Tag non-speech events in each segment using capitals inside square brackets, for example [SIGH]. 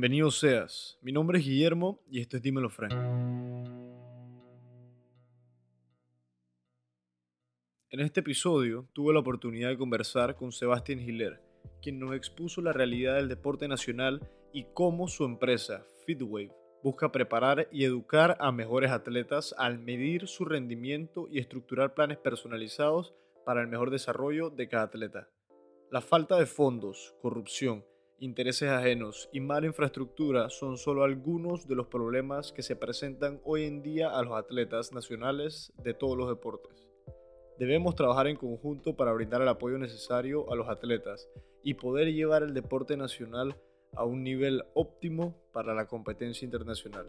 Bienvenido seas. Mi nombre es Guillermo y esto es Dímelo Frank. En este episodio tuve la oportunidad de conversar con Sebastián Hiller, quien nos expuso la realidad del deporte nacional y cómo su empresa, Fitwave, busca preparar y educar a mejores atletas al medir su rendimiento y estructurar planes personalizados para el mejor desarrollo de cada atleta. La falta de fondos, corrupción, intereses ajenos y mala infraestructura son solo algunos de los problemas que se presentan hoy en día a los atletas nacionales de todos los deportes. Debemos trabajar en conjunto para brindar el apoyo necesario a los atletas y poder llevar el deporte nacional a un nivel óptimo para la competencia internacional.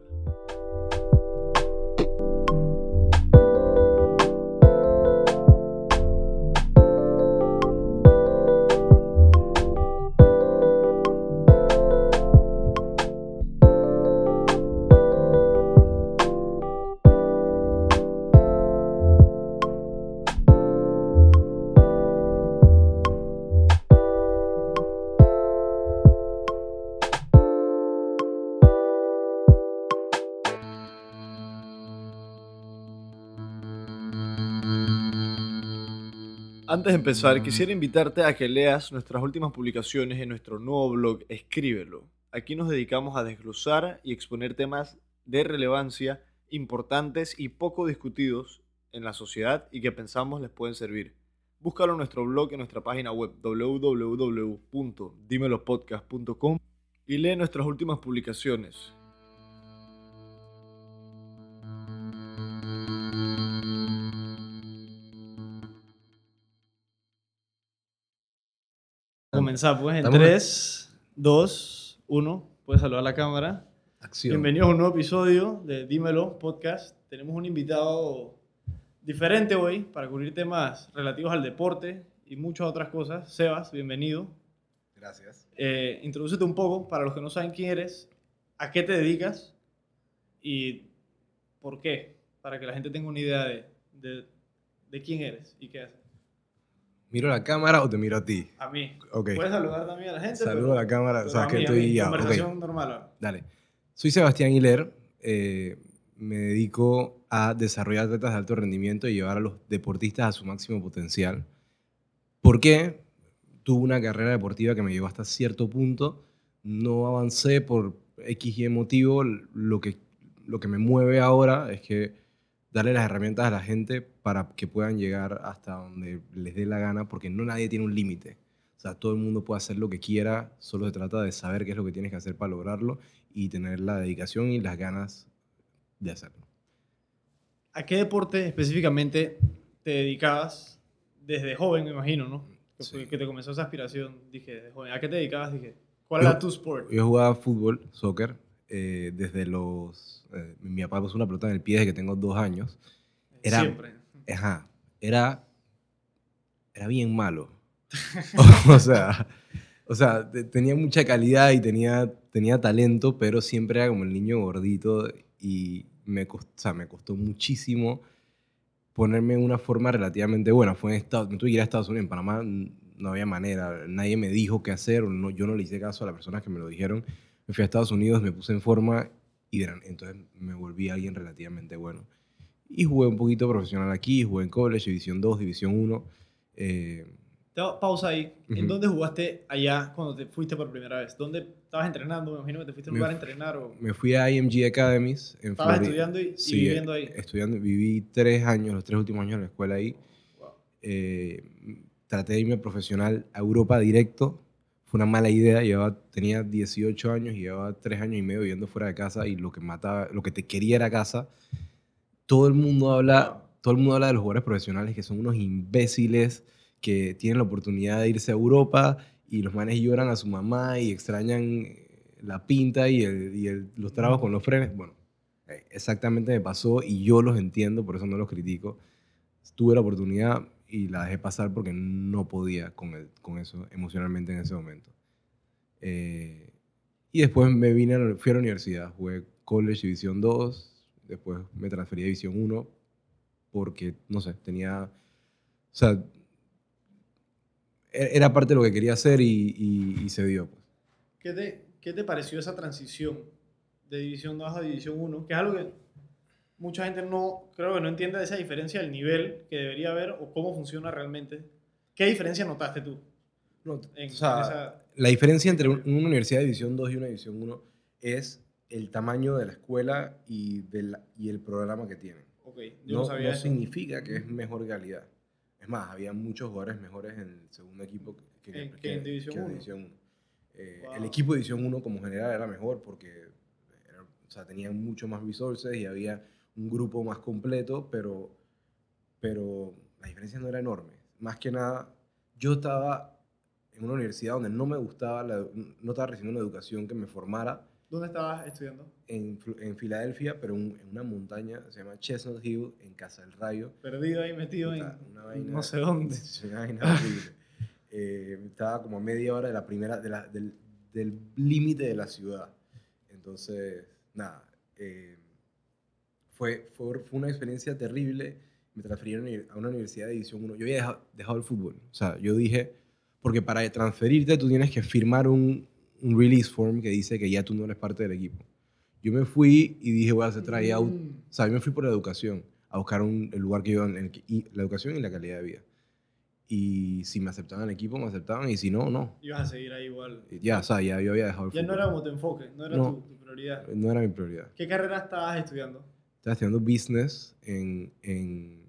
Antes de empezar, quisiera invitarte a que leas nuestras últimas publicaciones en nuestro nuevo blog Escríbelo. Aquí nos dedicamos a desglosar y exponer temas de relevancia importantes y poco discutidos en la sociedad y que pensamos les pueden servir. Búscalo en nuestro blog en nuestra página web www.dimelopodcast.com y lee nuestras últimas publicaciones. Comenzar pues en Estamos- 3, 2, 1. Puedes saludar a la cámara. Acción. Bienvenidos a un nuevo episodio de Dímelo Podcast. Tenemos un invitado diferente hoy para cubrir temas relativos al deporte y muchas otras cosas. Sebas, bienvenido. Gracias. Eh, introdúcete un poco para los que no saben quién eres, a qué te dedicas y por qué, para que la gente tenga una idea de, de, de quién eres y qué haces. ¿Miro la cámara o te miro a ti? A mí. Ok. Puedes saludar también a la gente. Saludo a la cámara. pero Sabes a que mí, estoy mí, ya. Conversación normal. Dale. Soy Sebastián Hiler. eh, me dedico a desarrollar atletas de alto rendimiento y llevar a los deportistas a su máximo potencial. ¿Por qué? Tuve una carrera deportiva que me llevó hasta cierto punto. No avancé por X y motivo. Lo que, lo que me mueve ahora es que darle las herramientas a la gente para que puedan llegar hasta donde les dé la gana, porque no nadie tiene un límite. O sea, todo el mundo puede hacer lo que quiera, solo se trata de saber qué es lo que tienes que hacer para lograrlo y tener la dedicación y las ganas de hacerlo. ¿A qué deporte específicamente te dedicabas desde joven, me imagino, no? Que, Sí. fue- que te comenzó esa aspiración, dije, desde joven. ¿A qué te dedicabas? Dije, ¿cuál Yo- era tu sport? Yo jugaba fútbol, soccer, eh, desde los... eh, mi papá puso una pelota en el pie desde que tengo dos años. Era, Siempre. Ajá, era, era bien malo. [LAUGHS] o sea, o sea, te- tenía mucha calidad y tenía, tenía talento, pero siempre era como el niño gordito y me costó, o sea, me costó muchísimo ponerme en una forma relativamente buena. Fue en Estados, me tuve que ir a Estados Unidos, en Panamá no había manera, nadie me dijo qué hacer, o no, yo no le hice caso a las personas que me lo dijeron. Me fui a Estados Unidos, me puse en forma y entonces me volví alguien relativamente bueno. Y jugué un poquito profesional aquí, jugué en college, División 2, División 1. eh, pausa ahí. ¿En Ujú. dónde jugaste allá cuando te fuiste por primera vez? ¿Dónde estabas entrenando? Me imagino que te fuiste a un lugar a entrenar o me fui a IMG Academies en estabas Florida. estudiando y, y Sí, viviendo ahí. Estudiando, viví tres años, los tres últimos años en la escuela ahí. Wow. Eh, traté de irme profesional a Europa directo. Fue una mala idea. Llevaba, tenía 18 años y llevaba tres años y medio viviendo fuera de casa y lo que mataba, lo que te quería era casa. Todo el mundo habla, todo el mundo habla de los jugadores profesionales que son unos imbéciles que tienen la oportunidad de irse a Europa y los manes lloran a su mamá y extrañan eh, la pinta y, el- y el- los trabajos con los frenes. Bueno, eh, exactamente me pasó y yo los entiendo, por eso no los critico. Tuve la oportunidad y la dejé pasar porque no podía con, el- con eso emocionalmente en ese momento. Eh, y después me vine, a fui a la universidad, jugué college División 2, después me transferí a División 1 porque, no sé, tenía, o sea, e- era parte de lo que quería hacer y, y- y se dio. Pues. ¿Qué te, ¿qué te pareció esa transición de División 2 a División 1? Que es algo que mucha gente no, creo que no entiende esa diferencia del nivel que debería haber o cómo funciona realmente. ¿Qué diferencia notaste tú? No, En- o sea, esa- la diferencia entre un- una universidad de División 2 y una División 1 es el tamaño de la escuela y, del, y el programa que tienen. Ok, yo no, No, sabía no significa que es mejor calidad. Es más, había muchos jugadores mejores en el segundo equipo que, que- En- que- que en División que en 1. División 1. Eh, Wow. El equipo de División 1 como general era mejor porque era- o sea, tenían mucho más resources y había un grupo más completo, pero, pero la diferencia no era enorme. Más que nada, yo estaba en una universidad donde no me gustaba, la- no estaba recibiendo una educación que me formara ¿Dónde estabas estudiando? en, en Filadelfia, pero un- en una montaña, se llama Chestnut Hill, en Casa del Rayo. Perdido ahí, metido en una vaina- no sé dónde. [LAUGHS] Una vaina horrible. Eh, estaba como a media hora de la primera, de la- del del límite de la ciudad. Entonces, nada, eh, fue, fue, fue una experiencia terrible. Me transfirieron a una universidad de División 1. Yo había dejado, dejado el fútbol. O sea, yo dije, porque para transferirte tú tienes que firmar un, un release form que dice que ya tú no eres parte del equipo. Yo me fui y dije, voy a hacer tryout. Mm. O sea, yo me fui por la educación, a buscar un, el lugar que yo, en el que- y la educación y la calidad de vida. Y si me aceptaban el equipo, me aceptaban, y si no, no. Ibas a seguir ahí igual. Ya, o sea, ya yo había dejado el Ya no fútbol. era como tu enfoque, no era No. tu, tu prioridad. No era mi prioridad. ¿Qué carrera estabas estudiando? Estaba estudiando business en, en,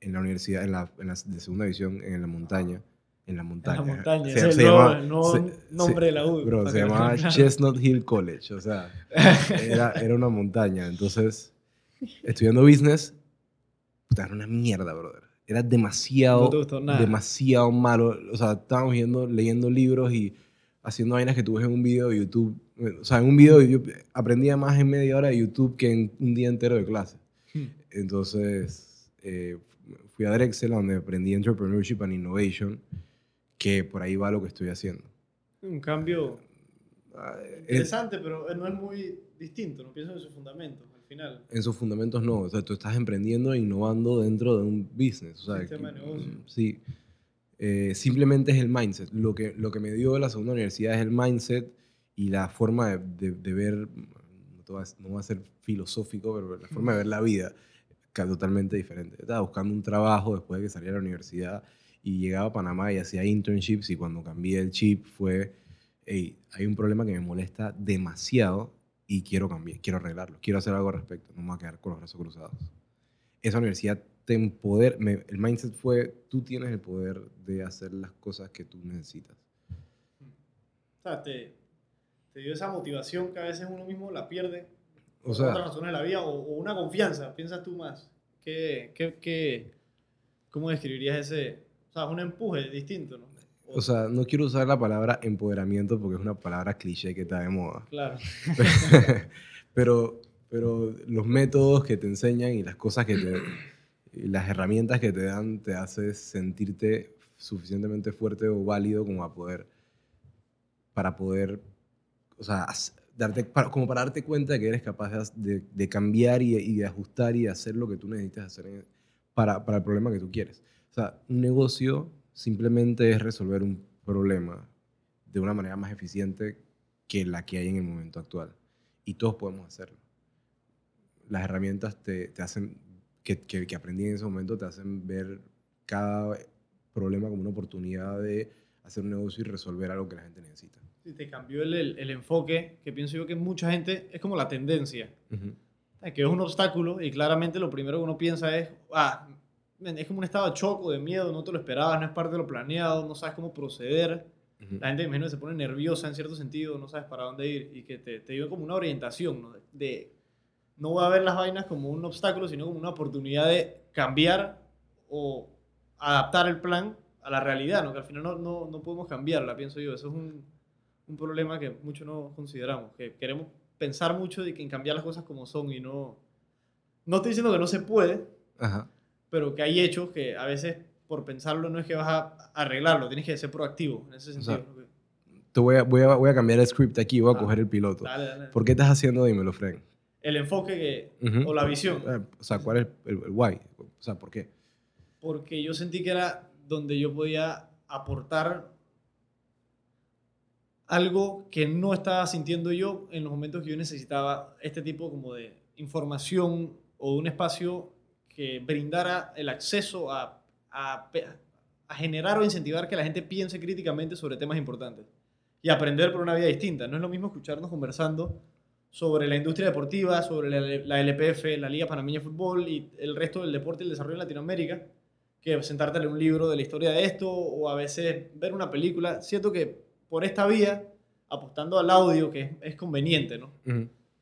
en la universidad, en la, en la de segunda división, en la montaña. En la montaña. En la montaña, Se- es se el llama- nuevo se- nombre de la U. Bro, se llamaba. [LAUGHS] Chestnut Hill College, o sea, [LAUGHS] era, era una montaña. Entonces, estudiando business, puta, era una mierda, brother. Era demasiado, No demasiado malo. O sea, estábamos viendo, leyendo libros y haciendo vainas que tú ves en un video de YouTube. O sea, en un video yo aprendía más en media hora de YouTube que en un día entero de clase. Hmm. Entonces, eh, fui a Drexel, donde aprendí Entrepreneurship and Innovation, que por ahí va lo que estoy haciendo. Un cambio Ah, es- interesante, pero no es muy distinto. No pienso en sus fundamentos al final. en sus fundamentos no. O sea, tú estás emprendiendo e innovando dentro de un business. O sea, Sistema de que- negocio. mm, Sí. Eh, simplemente es el mindset. Lo que, lo que me dio la segunda universidad es el mindset y la forma de, de- de ver, no, va a ser filosófico, pero la forma de ver la vida que es totalmente diferente. Estaba buscando un trabajo después de que salí de la universidad y llegaba a Panamá y hacía internships y cuando cambié el chip fue, hey, hay un problema que me molesta demasiado y quiero cambiar, quiero arreglarlo, quiero hacer algo al respecto, no me voy a quedar con los brazos cruzados. Esa universidad te empodera, me- el mindset fue, tú tienes el poder de hacer las cosas que tú necesitas. O sea, te, te dio esa motivación que a veces uno mismo la pierde O por sea, otras razones de la vida o, o una confianza. Piensas tú más. ¿Qué, qué, qué- cómo describirías ese? O sea, es un empuje distinto, ¿no? o sea, no quiero usar la palabra empoderamiento porque es una palabra cliché que está de moda. Claro. [LAUGHS] pero, pero los métodos que te enseñan y las cosas que te, y las herramientas que te dan te hace sentirte suficientemente fuerte o válido como a poder, para poder, o sea, darte, como para darte cuenta de que eres capaz de, cambiar y, de ajustar y de hacer lo que tú necesitas hacer para, el problema que tú quieres. O sea, un negocio simplemente es resolver un problema de una manera más eficiente que la que hay en el momento actual. Y todos podemos hacerlo. Las herramientas que, que aprendí en ese momento, te hacen ver cada problema como una oportunidad de hacer un negocio y resolver algo que la gente necesita. Te cambió el, el- el enfoque, que pienso yo que mucha gente es como la tendencia. Ujú. Eh, que es un obstáculo y claramente lo primero que uno piensa es, ah, es como un estado de choco, de miedo, no te lo esperabas, no es parte de lo planeado, no sabes cómo proceder. La gente, imagino, que se pone nerviosa en cierto sentido, no sabes para dónde ir y que te, te dio como una orientación, ¿no? De, no voy a ver las vainas como un obstáculo, sino como una oportunidad de cambiar o adaptar el plan a la realidad, ¿no? Que al final no, no, no podemos cambiarla, pienso yo. Eso es un, un problema que muchos no consideramos, que queremos pensar mucho de que en cambiar las cosas como son y no... No estoy diciendo que no se puede, Ajá. pero que hay hechos que a veces por pensarlo no es que vas a arreglarlo, tienes que ser proactivo en ese O sentido. sea, Te voy a, voy, a, voy a cambiar el script aquí, voy a Ah. coger el piloto. Dale, dale. ¿Por qué estás haciendo Dímelo, Fren? El enfoque que, Ujú. o la visión, Eh, O sea, ¿cuál es el, el why? O sea, ¿por qué? porque yo sentí que era donde yo podía aportar algo que no estaba sintiendo yo en los momentos que yo necesitaba este tipo como de información o un espacio que brindara el acceso a, a, a generar o incentivar que la gente piense críticamente sobre temas importantes y aprender por una vida distinta. No es lo mismo escucharnos conversando sobre la industria deportiva, sobre la, la LPF, la Liga Panameña de Fútbol y el resto del deporte y el desarrollo en Latinoamérica, que sentarte a leer un libro de la historia de esto o a veces ver una película. Siento que por esta vía, apostando al audio, que es, es conveniente, ¿no?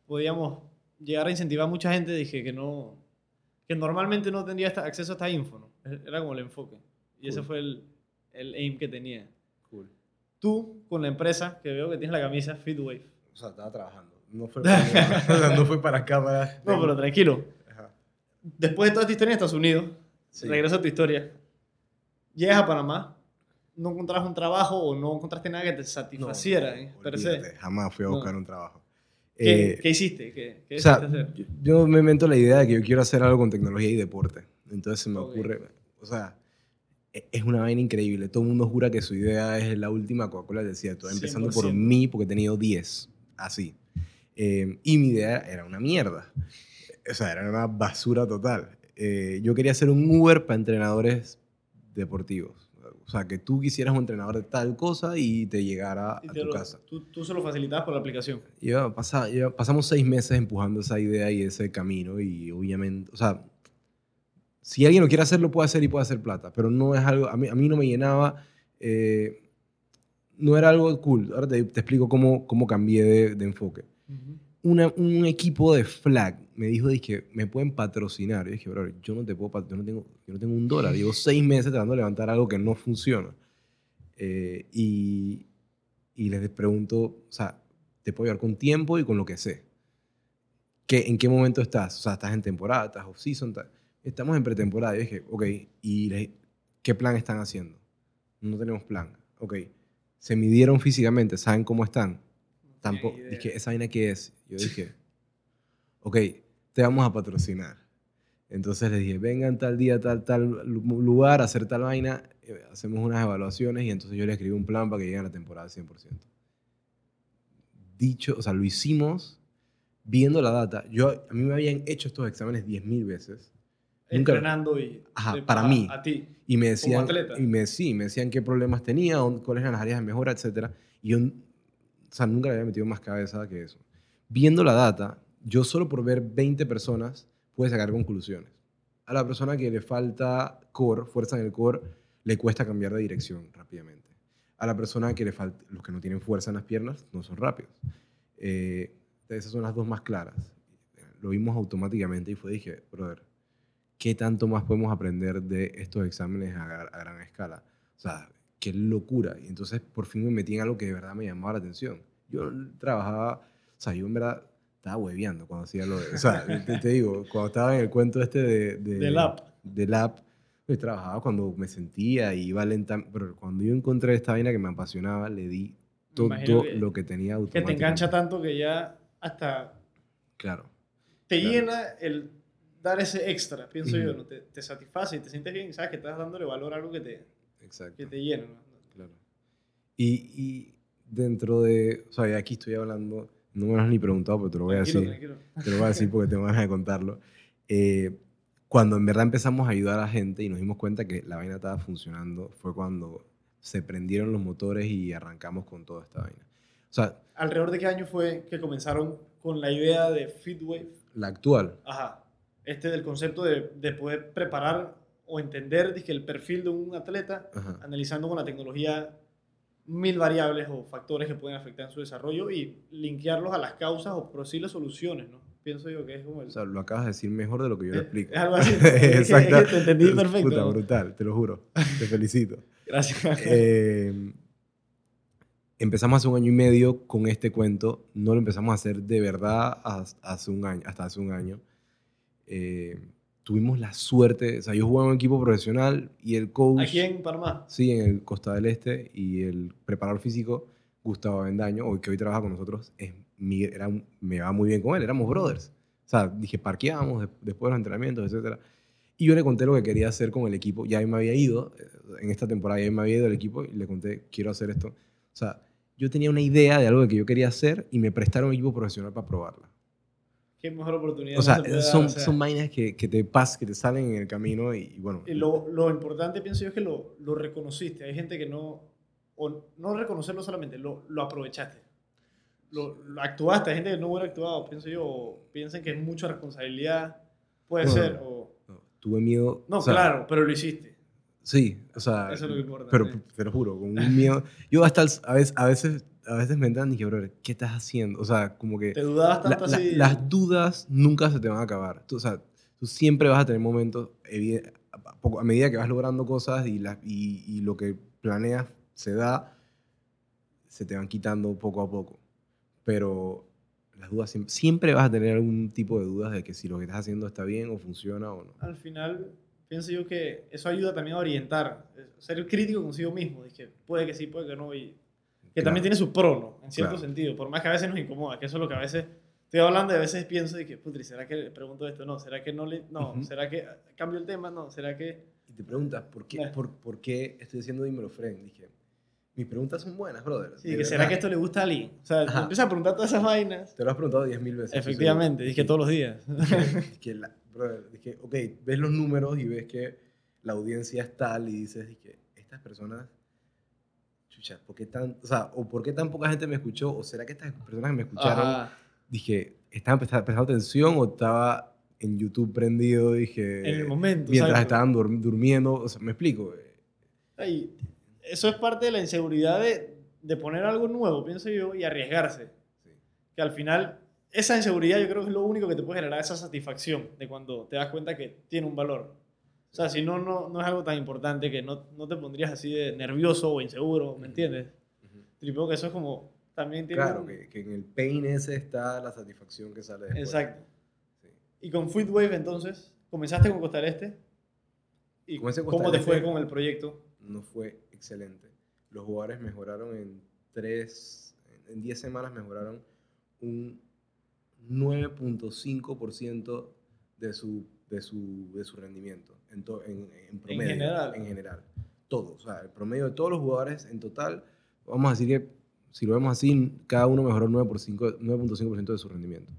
Podíamos llegar a incentivar a mucha gente, dije que no que normalmente no tendría acceso a esta info, ¿no? Era como el enfoque. Y ese fue el, el aim que tenía. Cool. Tú, con la empresa, que veo que tienes la camisa Fitwave. O sea, estaba trabajando. No fue para, [LAUGHS] no fue para cámaras. No, pero tranquilo. Ajá. Después de toda esta historia en Estados Unidos, Sí. regreso a tu historia. Llegas a Panamá, no encontrabas un trabajo o no encontraste nada que te satisfaciera, ¿eh? per se. olvídate, Jamás fui a No. buscar un trabajo. ¿Qué, Eh, qué hiciste? ¿Qué, qué o sea, hacer? yo, yo me invento la idea de que yo quiero hacer algo con tecnología y deporte. Entonces se me Ok. ocurre, o sea, e- es una vaina increíble. Todo el mundo jura que su idea es la última Coca-Cola del desierto, empezando por 100%. mí porque he tenido 10, así. Eh, y mi idea era una mierda. O sea, era una basura total. Eh, yo quería hacer un Uber para entrenadores deportivos. O sea, que tú quisieras un entrenador de tal cosa y te llegara Y a te tu lo- casa. Tú, tú se lo facilitabas por la aplicación. Lleva- pasa- pasamos seis meses empujando esa idea y ese camino y obviamente, o sea, si alguien lo quiere hacer, lo puede hacer y puede hacer plata, pero no es algo, a mí, a mí no me llenaba, eh, no era algo cool. Ahora te, te explico cómo, cómo cambié de, de enfoque. Una- un equipo de flag me dijo, dije, me pueden patrocinar. Yo dije, bro, yo no te puedo, yo no tengo, yo no tengo un dólar. Llevo seis meses tratando de levantar algo que no funciona. Eh, y, y les pregunto, o sea, te puedo ayudar con tiempo y con lo que sé. ¿Qué, ¿En qué momento estás? O sea, estás en temporada, estás off-season. Estamos en pretemporada. Y dije, ok, ¿y qué plan están haciendo? No tenemos plan. Ok, ¿se midieron físicamente? ¿Saben cómo están? Tampoco. Dije, ¿esa vaina qué es? Yo dije, ok, te vamos a patrocinar. Entonces les dije, vengan tal día, tal, tal lu- lugar, a hacer tal vaina, eh, hacemos unas evaluaciones y entonces yo les escribí un plan para que lleguen a la temporada al 100%. Dicho, o sea, lo hicimos viendo la data. Yo, a mí me habían hecho estos exámenes 10.000 veces Nunca- Entrenando y... Ajá, para a- mí. A ti. y me decían, atleta. y me, sí, me decían qué problemas tenía, cuáles eran las áreas de mejora, etc. Y yo, o sea, nunca le había metido más cabeza que eso. Viendo la data, yo solo por ver 20 personas pude sacar conclusiones. A la persona que le falta core, fuerza en el core, le cuesta cambiar de dirección rápidamente. A la persona que le falta, los que no tienen fuerza en las piernas, no son rápidos. Eh, esas son las dos más claras. Lo vimos automáticamente y fue, dije, brother, ¿qué tanto más podemos aprender de estos exámenes a, a gran escala? O sea, qué locura. Y entonces por fin me metí en algo que de verdad me llamaba la atención. Yo trabajaba, o sea, yo en verdad estaba hueveando cuando hacía lo de, o sea, te, te digo, cuando estaba en el cuento este de... de Del app. Del app, yo trabajaba cuando me sentía y iba lentamente, pero cuando yo encontré esta vaina que me apasionaba, le di todo que- lo que tenía Que automáticamente. te engancha tanto que ya hasta Claro. te Claro. llena el dar ese extra, pienso yo, Ujú. ¿no? Te, te satisface y te sientes bien, sabes que estás dándole valor a algo que te, Exacto. que te llena. ¿no? Claro. Y, y dentro de, o sea, aquí estoy hablando, no me lo has ni preguntado, pero te lo voy a decir. tranquilo. Te lo voy a decir porque tengo ganas de contarlo. Eh, cuando en verdad empezamos a ayudar a la gente y nos dimos cuenta que la vaina estaba funcionando, fue cuando se prendieron los motores y arrancamos con toda esta vaina. O sea, ¿Alrededor de qué año fue que comenzaron con la idea de Fitwave? la actual, Ajá. Este del concepto de, de poder preparar o entender dizque, el perfil de un atleta, Ajá. analizando con la tecnología mil variables o factores que pueden afectar en su desarrollo y linkearlos a las causas o posibles soluciones, ¿no? Pienso yo que es como el... o sea, lo acabas de decir mejor de lo que yo lo Eh, explico. es algo así. [LAUGHS] [LAUGHS] Exacto. te entendí perfecto. Puta, brutal, te lo juro. Te felicito. [LAUGHS] Gracias. Eh, empezamos hace un año y medio con este cuento. No lo empezamos a hacer de verdad has- hace un año, hasta hace un año. Eh, tuvimos la suerte, o sea, yo jugaba en un equipo profesional y el coach... Aquí en Panamá. Sí, en el Costa del Este y el preparador físico, Gustavo Avendaño, hoy que hoy trabaja con nosotros, es, mi- era me va muy bien con él, éramos brothers. O sea, dije, parqueábamos de- después de los entrenamientos, etc. Y yo le conté lo que quería hacer con el equipo. Ya me había ido, eh, en esta temporada ya me había ido del equipo y le conté, quiero hacer esto. O sea, yo tenía una idea de algo que yo quería hacer y me prestaron un equipo profesional para probarla. Qué mejor oportunidad. O sea, se dar, son, o sea. son vainas que, que te pasan, que te salen en el camino y, y bueno. Y lo, lo importante, pienso yo, es que lo, lo reconociste. Hay gente que no, o no reconocerlo solamente, lo, lo aprovechaste. Lo, lo actuaste. Hay gente que no hubiera actuado, pienso yo, o piensan que es mucha responsabilidad. Puede ser, o... no, tuve miedo. No, o sea, claro, pero lo hiciste. Sí, o sea. Eso es lo que importa. Pero sí. lo juro, con un miedo. Yo hasta a veces, a veces, a veces me entran y dije, bro, ¿qué estás haciendo? O sea, como que Te dudabas la- tanto la- así. las dudas nunca se te van a acabar. Tú, o sea, tú siempre vas a tener momentos, a, medida que vas logrando cosas y, la- y, y lo que planeas se da, se te van quitando poco a poco. Pero las dudas siempre, siempre vas a tener algún tipo de dudas de que si lo que estás haciendo está bien o funciona o no. Al final, pienso yo que eso ayuda también a orientar. eh, Ser crítico consigo mismo. Dije, puede que sí, puede que no. Y que Claro. también tiene su pro, ¿no? En cierto Claro. sentido. Por más que a veces nos incomoda, que eso es lo que a veces estoy hablando y a veces pienso de que, putri, ¿será que le pregunto esto? No, ¿será que no le.? No, Ujú. ¿será que cambio el tema? No, ¿será que.? Y te preguntas, ¿por qué, Eh. por, por qué estoy diciendo dímelo, Fren? Dije, mis preguntas son buenas, brother. Sí, que ¿será que esto le gusta a alguien? O sea, Ajá. empieza a preguntar todas esas vainas. Te lo has preguntado 10.000 veces. Efectivamente, dije todos los días. [LAUGHS] Dije, que la- brother, dije, ok, ves los números y ves que la audiencia es tal y dices, dije, estas personas, chucha, ¿por qué tan, o sea, o por qué tan poca gente me escuchó? ¿O será que estas personas que me escucharon, Ajá. dije, estaban presta- prestando atención o estaba en YouTube prendido? Dije, En el momento. mientras exacto. estaban dur- durmiendo, o sea, me explico. eh, Ay, eso es parte de la inseguridad de, de poner algo nuevo, pienso yo, y arriesgarse. Sí. Que al final, esa inseguridad yo creo que es lo único que te puede generar esa satisfacción de cuando te das cuenta que tiene un valor. O sea, si no, no, no es algo tan importante que no, no te pondrías así de nervioso o inseguro, ¿me entiendes? Ujú. Tripeo que eso es como, también tiene... Claro, un- que, que en el pain ese está la satisfacción que sale después. Exacto. Sí. Y con Footwave entonces, comenzaste con Costa del Este. ¿Y con cómo Costa te fue Este. con el proyecto? no fue excelente. Los jugadores mejoraron en tres, en 10 semanas mejoraron un 9.5% de su, de, su, de su rendimiento en, en, en promedio. general. En general. Todo. O sea, el promedio de todos los jugadores en total, vamos a decir que si lo vemos así, cada uno mejoró 9 por cinco- 9.5% de su rendimiento.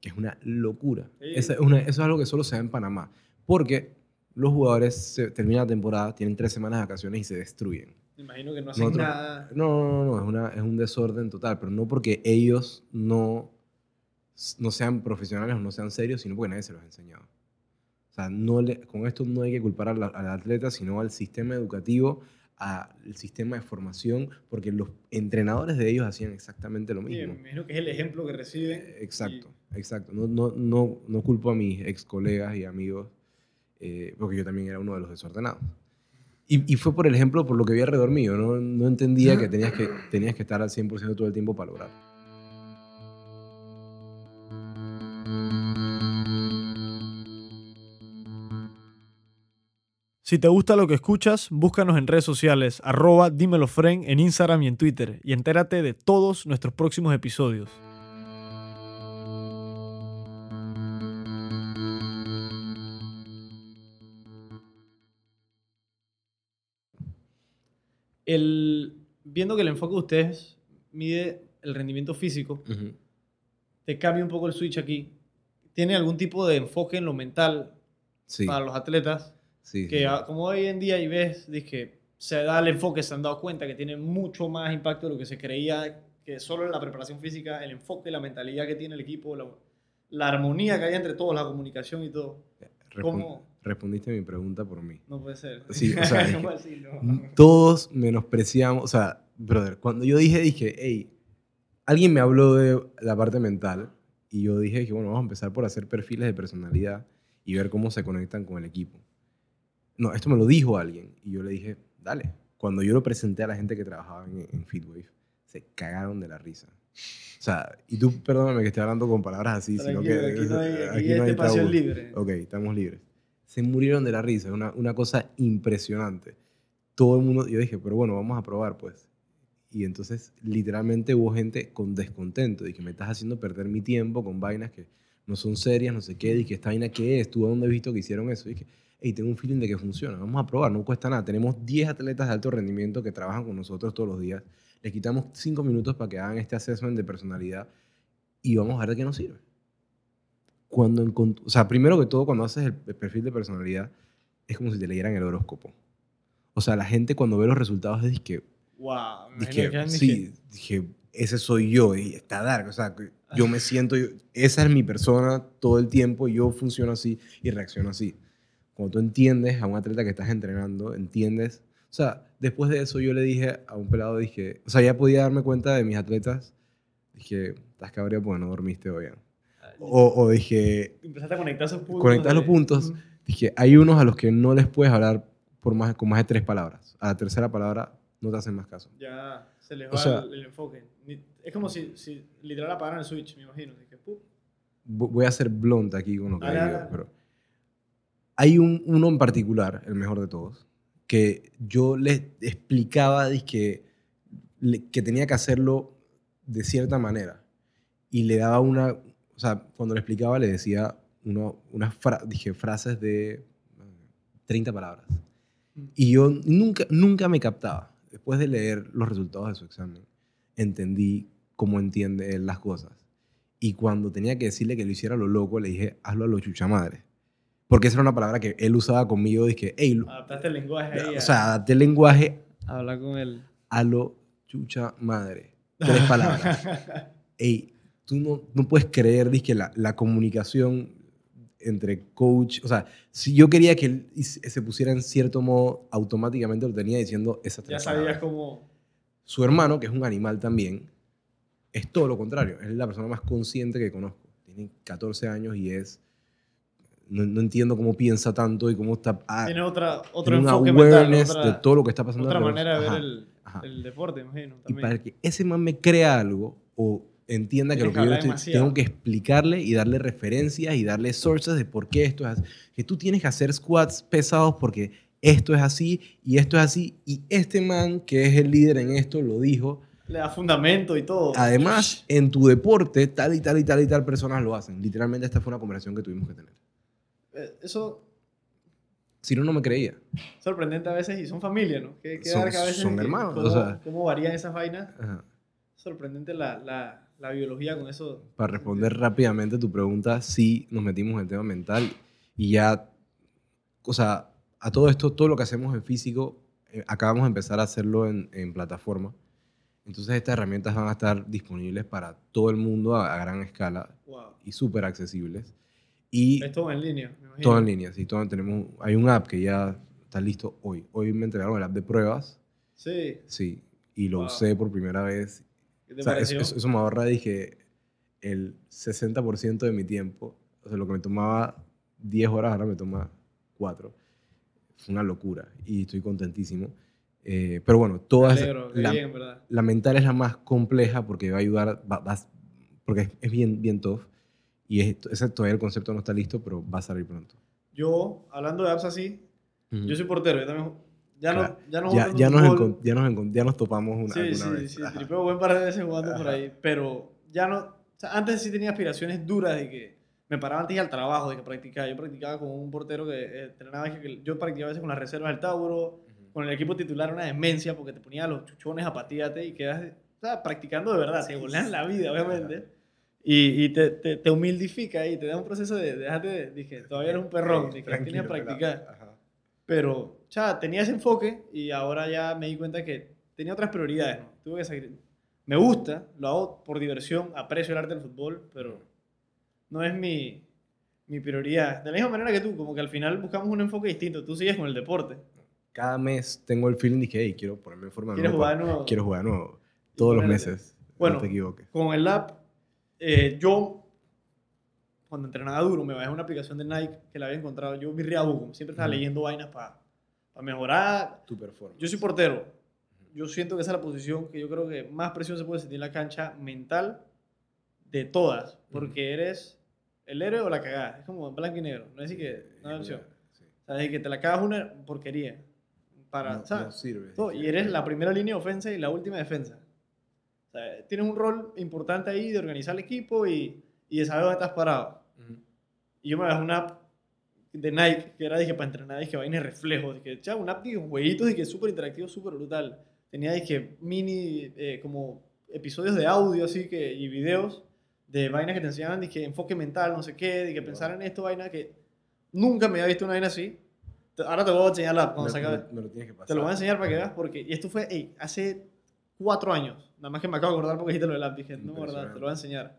Que es una locura. Sí. Esa es una- eso es algo que solo se da en Panamá. Porque los jugadores se, terminan la temporada, tienen tres semanas de vacaciones y se destruyen. Me imagino que no hacen Nosotros- nada. No, no, no, no, es, una, es un desorden total, pero no porque ellos no, no sean profesionales o no sean serios, sino porque nadie se los ha enseñado. O sea, no le- con esto no hay que culpar al, al atleta, sino al sistema educativo, al sistema de formación, porque los entrenadores de ellos hacían exactamente lo Sí, mismo. me imagino que es el ejemplo que reciben. Eh, Exacto, exacto. No, no, no, no culpo a mis ex colegas y amigos, eh, porque yo también era uno de los desordenados. Y, y fue por el ejemplo, por lo que vi alrededor mío. No, no entendía que tenías, que tenías que estar al 100% todo el tiempo para lograr. Si te gusta lo que escuchas, búscanos en redes sociales, arroba dímelofren en Instagram y en Twitter, y entérate de todos nuestros próximos episodios. El, viendo que el enfoque de ustedes mide el rendimiento físico, te cambia un poco el switch aquí. ¿Tiene algún tipo de enfoque en lo mental Sí, para los atletas? Sí, que sí. a- como hoy en día y ves, que se da el enfoque, se han dado cuenta que tiene mucho más impacto de lo que se creía, que solo en la preparación física, el enfoque, la mentalidad que tiene el equipo, la, la armonía que hay entre todos, la comunicación y todo. Respon- ¿Cómo? Respondiste mi pregunta por mí. No puede ser. Sí, o sea. [LAUGHS] No. Todos menospreciamos, o sea, brother, cuando yo dije, dije, hey, alguien me habló de la parte mental y yo dije que, bueno, vamos a empezar por hacer perfiles de personalidad y ver cómo se conectan con el equipo. No, esto me lo dijo alguien y yo le dije, dale. Cuando yo lo presenté a la gente que trabajaba en, en Fitwave, se cagaron de la risa. O sea, y tú perdóname que esté hablando con palabras así, sino Tranquilo, que aquí no hay, aquí aquí no este hay tabú. libre. Ok, estamos libres. Se murieron de la risa, una, una cosa impresionante. Todo el mundo, yo dije, pero bueno, vamos a probar pues. Y entonces literalmente hubo gente con descontento y que me estás haciendo perder mi tiempo con vainas que no son serias, no sé qué, y que esta vaina qué es, tú a dónde has visto que hicieron eso. Y dije, hey, tengo un feeling de que funciona, vamos a probar, no cuesta nada. Tenemos 10 atletas de alto rendimiento que trabajan con nosotros todos los días. le quitamos cinco minutos para que hagan este assessment de personalidad y vamos a ver de qué nos sirve. Cuando o sea, primero que todo, cuando haces el perfil de personalidad, es como si te leyeran el horóscopo. O sea, la gente cuando ve los resultados es que, Wow. que sí, dije, ese soy yo y está dark. O sea, yo me siento, yo- esa es mi persona todo el tiempo, yo funciono así y reacciono así. Cuando tú entiendes a un atleta que estás entrenando, entiendes. O sea, después de eso yo le dije a un pelado, dije, o sea, ya podía darme cuenta de mis atletas. Dije, estás cabreado porque no dormiste hoy. ¿eh?". O, o dije, Empezaste a conectar esos puntos. Conectar los puntos. dije, hay unos a los que no les puedes hablar por más, con más de tres palabras. A la tercera palabra no te hacen más caso. Ya se les O va sea- el, el enfoque. Es como si, si literal apagaran el switch, me imagino. Que, Voy a ser blunt aquí con lo que Dale, digo, pero hay un, uno en particular, el mejor de todos, que yo les explicaba dizque, le- que tenía que hacerlo de cierta manera y le daba una, o sea, cuando le explicaba le decía uno, unas fra- dije, frases de eh, 30 palabras. Y yo nunca, nunca me captaba. Después de leer los resultados de su examen, entendí cómo entiende él las cosas. Y cuando tenía que decirle que lo hiciera a lo loco, le dije, hazlo a lo chucha madre. Porque esa era una palabra que él usaba conmigo. Dije, hey, lo- Adaptaste el lenguaje ahí. o sea, adapté el lenguaje habla con él. a lo chucha madre. Tres palabras. [LAUGHS] Ey, tú no, no puedes creer, dizque, la, la comunicación entre coach, o sea, si yo quería que él se pusiera en cierto modo, automáticamente lo tenía diciendo esas ya tres sabías palabras. cómo. Su hermano, que es un animal también, es todo lo contrario. Es la persona más consciente que conozco. Tiene 14 años y es... No, no entiendo cómo piensa tanto y cómo está... ah, Tiene otra, otro tiene enfoque mental. awareness Otra, de todo lo que está pasando. otra manera de ver el, el deporte, imagino. Y También. para que ese man me crea algo o entienda que Tienes lo que yo estoy- demasiado. tengo que explicarle y darle referencias y darle sources de por qué esto es así. Que tú tienes que hacer squats pesados porque esto es así y esto es así. Y este man, que es el líder en esto, lo dijo. Le da fundamento y todo. Además, en tu deporte, tal y tal y tal y tal personas lo hacen. Literalmente esta fue una conversación que tuvimos que tener. Eh, Eso Si no, no me creía. sorprendente a veces y son familia, ¿no? Que, que Son- a veces son hermanos, Cómo, o sea. cómo varían esas vainas. Ajá. Sorprendente la, la, la biología con eso. Para responder rápidamente tu pregunta, sí nos metimos en el tema mental y ya, o sea, a todo esto, todo lo que hacemos en físico, eh, acabamos de empezar a hacerlo en, en plataforma. Entonces estas herramientas van a estar disponibles para todo el mundo a, a gran escala Wow. y súper accesibles. Y Es todo en línea, me imagino. todo en línea, sí, todo, tenemos, hay un app que ya está listo hoy. Hoy me entregaron el app de pruebas, Sí. sí, y lo Wow. usé por primera vez ¿Qué te o sea, eso, pareció? eso- eso me ahorra, dije, el 60% de mi tiempo. O sea, lo que me tomaba 10 horas, ahora me toma 4. Fue una locura y estoy contentísimo. Eh, pero bueno, todas... alegro, la, bien, la mental es la más compleja porque va a ayudar, va- va- porque es, es bien, bien tough. Y es, ese todavía el concepto no está listo, pero va a salir pronto. Yo, hablando de apps así, yo soy portero, yo también. Ya Claro. no, ya no ya, nos ya, nos ya nos topamos una, Sí, alguna sí, vez. sí, Ajá. tripeo buen par de veces jugando por ahí, pero ya no, o sea, antes sí tenía aspiraciones duras de que me paraba antes al trabajo, de que practicaba, yo practicaba con un portero que eh, entrenaba, que yo practicaba a veces con las reservas del Tauro, con el equipo titular una demencia porque te ponía los chuchones a patíate y quedas o sea, practicando de verdad, te golean la vida, obviamente. Y, y te, te, te humildifica y te da un proceso de, dije, todavía eres un perrón, dije, tienes que practicar. pelado. Ajá. Pero, cha, tenía ese enfoque y ahora ya me di cuenta que tenía otras prioridades. ¿no? Tuve que sacrificar. Me gusta, lo hago por diversión, aprecio el arte del fútbol, pero no es mi, mi prioridad. De la misma manera que tú, como que al final buscamos un enfoque distinto. Tú sigues con el deporte. Cada mes tengo el feeling de que, hey, quiero ponerme en forma de Quieres jugar para- nuevo. Quiero jugar de nuevo. Todos los meses. Bueno. no te equivoques. Con el app, eh, yo, cuando entrenaba duro, me bajé una aplicación de Nike que la había encontrado. Yo virreaba como siempre estaba Ujú. leyendo vainas para mejorar Tu performance. Yo soy portero. Yo siento que esa es la posición que yo creo que más presión se puede sentir en la cancha mental de todas. Porque eres el héroe o la cagada. Es como blanco y negro. No es decir que no hay opción. Sí. O sea, es que te la cagas una porquería. Para, No, ¿sabes? no sirve. Todo, y eres la primera línea de ofensa y la última defensa. O sea, tienes un rol importante ahí de organizar el equipo y, y de saber dónde estás parado. Y yo me bajé una app de Nike que era dije, para entrenar, dije, vaina de reflejos. Dije, chavo, una app de jueguitos es súper interactivo, súper brutal. tenía dije, mini, eh, como episodios de audio así que, y videos de vainas que te enseñaban, dije, enfoque mental, no sé qué, que pensar en esto, vaina que nunca me había visto una vaina así. Ahora te voy a enseñar la, cuando Me- se acabe. me- me lo tienes que pasar. Te lo voy a enseñar para que veas, porque y esto fue ey, hace cuatro años. Nada más que me acabo de acordar porque dijiste lo del app. Dije, no, verdad, te lo voy a enseñar.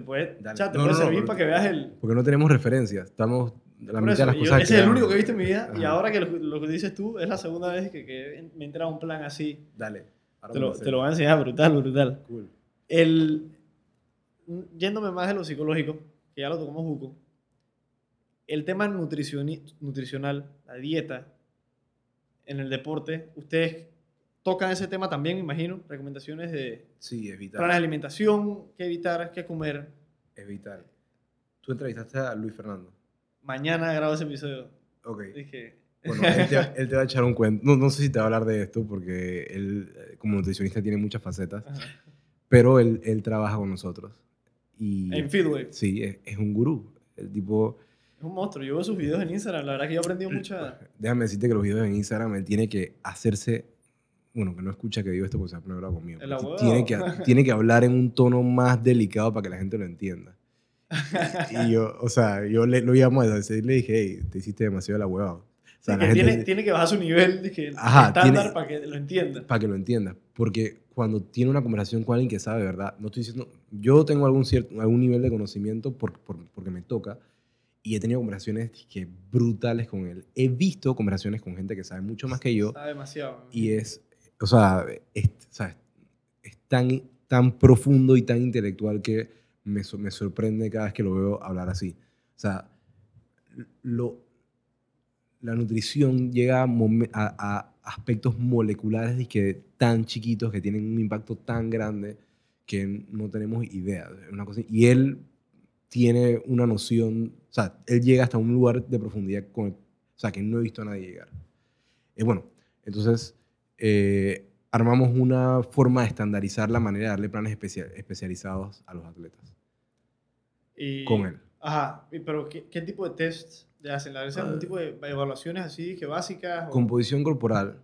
Te puede, te No, puede no, no, servir pero- para que veas el. Porque no tenemos referencias. Estamos. La Por mitad eso, de las y yo- cosas ese es el único que he visto en mi vida. Y Ajá. ahora que lo, lo que dices tú, es la segunda vez que, que me entra un plan así. Dale. Ahora Te lo, te lo voy a enseñar, brutal, brutal. Cool. El, yéndome más de lo psicológico, que ya lo tocamos Juco, el tema nutricional, la dieta en el deporte, ustedes tocan ese tema también, me imagino, recomendaciones de Sí, es vital. planes de alimentación, qué evitar, qué comer. Es vital. Tú entrevistaste a Luis Fernando. Mañana grabo ese episodio. Ok. Dije, Bueno, él te, él te va a echar un cuento. No, no sé si te va a hablar de esto porque él, eh, como nutricionista, tiene muchas facetas. ajá. Pero él, él trabaja con nosotros. Y en Feedway. sí, es, es un gurú. El tipo, Es un monstruo. Yo veo sus videos en Instagram. La verdad que yo he aprendido mucha... déjame decirte que los videos en Instagram, él tiene que hacerse. Bueno, que no escucha que digo esto porque se va a poner bravo conmigo. Tiene, que, [LAUGHS] tiene que hablar en un tono más delicado para que la gente lo entienda. [LAUGHS] Y yo, o sea, yo le, lo llamo a decir, le dije, hey, te hiciste demasiado la huevada. O sea, Sí, la gente- tiene, tiene que bajar su nivel Ajá, estándar tiene- para que lo entienda. para que lo entiendas. Porque cuando tiene una conversación con alguien que sabe de verdad, no estoy diciendo, yo tengo algún, cierto, algún nivel de conocimiento por, por- porque me toca y he tenido conversaciones que brutales con él. He visto conversaciones con gente que sabe mucho más que yo Sabe demasiado. y es, o sea, es, o sea, es tan, tan profundo y tan intelectual que me, me sorprende cada vez que lo veo hablar así. O sea, lo, la nutrición llega a, a- aspectos moleculares y que tan chiquitos que tienen un impacto tan grande que no tenemos idea. Una cosa, y él tiene una noción, o sea, él llega hasta un lugar de profundidad con o sea, que no he visto a nadie llegar. Eh, bueno, entonces eh, armamos una forma de estandarizar la manera de darle planes especia- especializados a los atletas Y- con él. Ajá, pero ¿qué, qué tipo de tests le hacen? ¿Le hacen algún Ah. tipo de evaluaciones así que básicas? O, Composición corporal,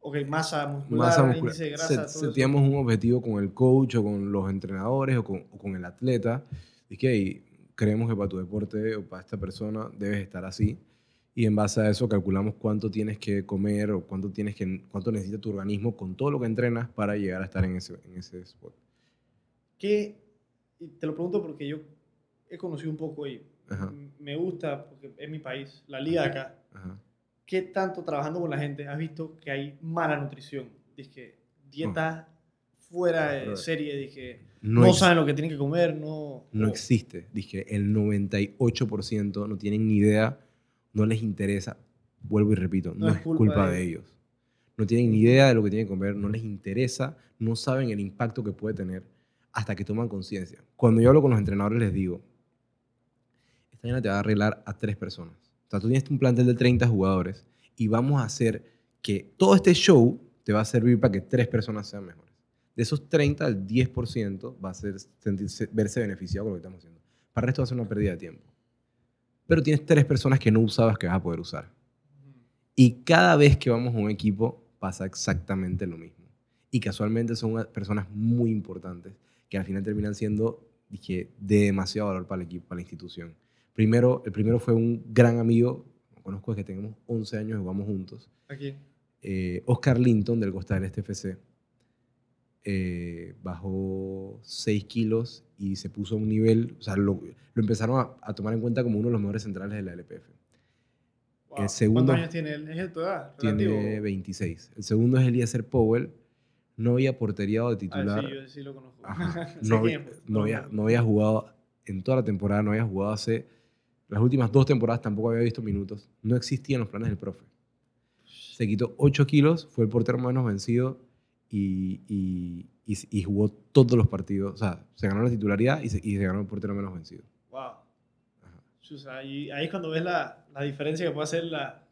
ok, masa muscular, masa muscular. índice de grasa, todo eso. un objetivo con el coach o con los entrenadores o con, o con el atleta. Y que "Hey, creemos que para tu deporte o para esta persona debes estar así. Y en base a eso calculamos cuánto tienes que comer o cuánto, tienes que, cuánto necesita tu organismo con todo lo que entrenas para llegar a estar en ese, en ese spot. ¿Qué? Y te lo pregunto porque yo he conocido un poco y Ajá, me gusta, porque es mi país, la liga de acá. ajá. ¿Qué tanto trabajando con la gente has visto que hay mala nutrición? Dije, dieta fuera de serie, dije, No no, saben lo que tienen que comer, no... No existe. Dije, el 98% no tienen ni idea, no les interesa. Vuelvo y repito, no, es culpa, de, ellos. No tienen ni idea de lo que tienen que comer, no les interesa, no saben el impacto que puede tener hasta que toman conciencia. Cuando yo hablo con los entrenadores les digo, esta mañana te va a arreglar a tres personas. O sea, tú tienes un plantel de 30 jugadores y vamos a hacer que todo este show te va a servir para que tres personas sean mejores. De esos 30, el 10% va a ser sentirse, verse beneficiado con lo que estamos haciendo. Para el resto va a ser una pérdida de tiempo. Pero tienes tres personas que no usabas que vas a poder usar. Y cada vez que vamos a un equipo pasa exactamente lo mismo. Y casualmente son personas muy importantes que al final terminan siendo, dije, de demasiado valor para el equipo, para la institución. Primero, el primero fue un gran amigo, lo conozco que tenemos 11 años y jugamos juntos. Aquí. Eh, Oscar Linton del Costa del Este FC eh, bajó 6 kilos y se puso a un nivel, o sea, lo, lo empezaron a, a tomar en cuenta como uno de los mejores centrales de la LPF. Wow. El segundo- ¿Cuántos años tiene él? ¿Es de tu edad? Tiene relativo? 26. El segundo es Eliezer Powell. No había porteriado de Ah, titular. sí, yo sí lo conozco. [LAUGHS] No había, no había jugado en toda la temporada, no había jugado hace. Las últimas dos temporadas tampoco había visto minutos. No existían los planes del profe. Se quitó 8 kilos, fue el portero menos vencido y, y, y, y jugó todos los partidos. O sea, se ganó la titularidad y se, se ganó el portero menos vencido. Wow. Chusa, y ahí es cuando ves la, la diferencia que puede hacer la,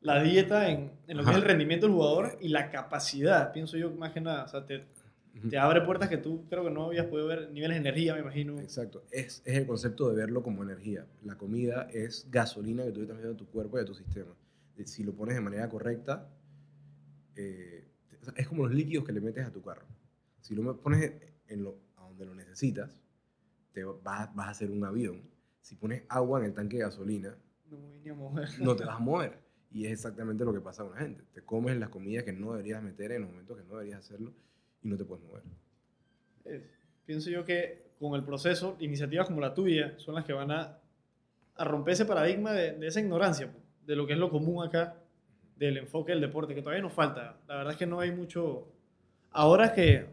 la dieta en, en lo que Ajá. es el rendimiento del jugador y la capacidad, pienso yo más que nada. O sea, te, te abre puertas que tú creo que no habías podido ver, niveles de energía, me imagino. Exacto. Es, es el concepto de verlo como energía. La comida es gasolina que tú estás metiendo a tu cuerpo y a tu sistema. Si lo pones de manera correcta, eh, sea, es como los líquidos que le metes a tu carro. Si lo pones en lo, a donde lo necesitas, te vas, vas a hacer un avión. Si pones agua en el tanque de gasolina, No vine a mover. no te vas a mover. Y es exactamente lo que pasa con la gente. Te comes las comidas que no deberías meter en los momentos que no deberías hacerlo y no te puedes mover. Es- pienso yo que con el proceso, iniciativas como la tuya son las que van a, a romper ese paradigma de, de esa ignorancia, de lo que es lo común acá, del enfoque del deporte, que todavía nos falta. La verdad es que no hay mucho... Ahora es que,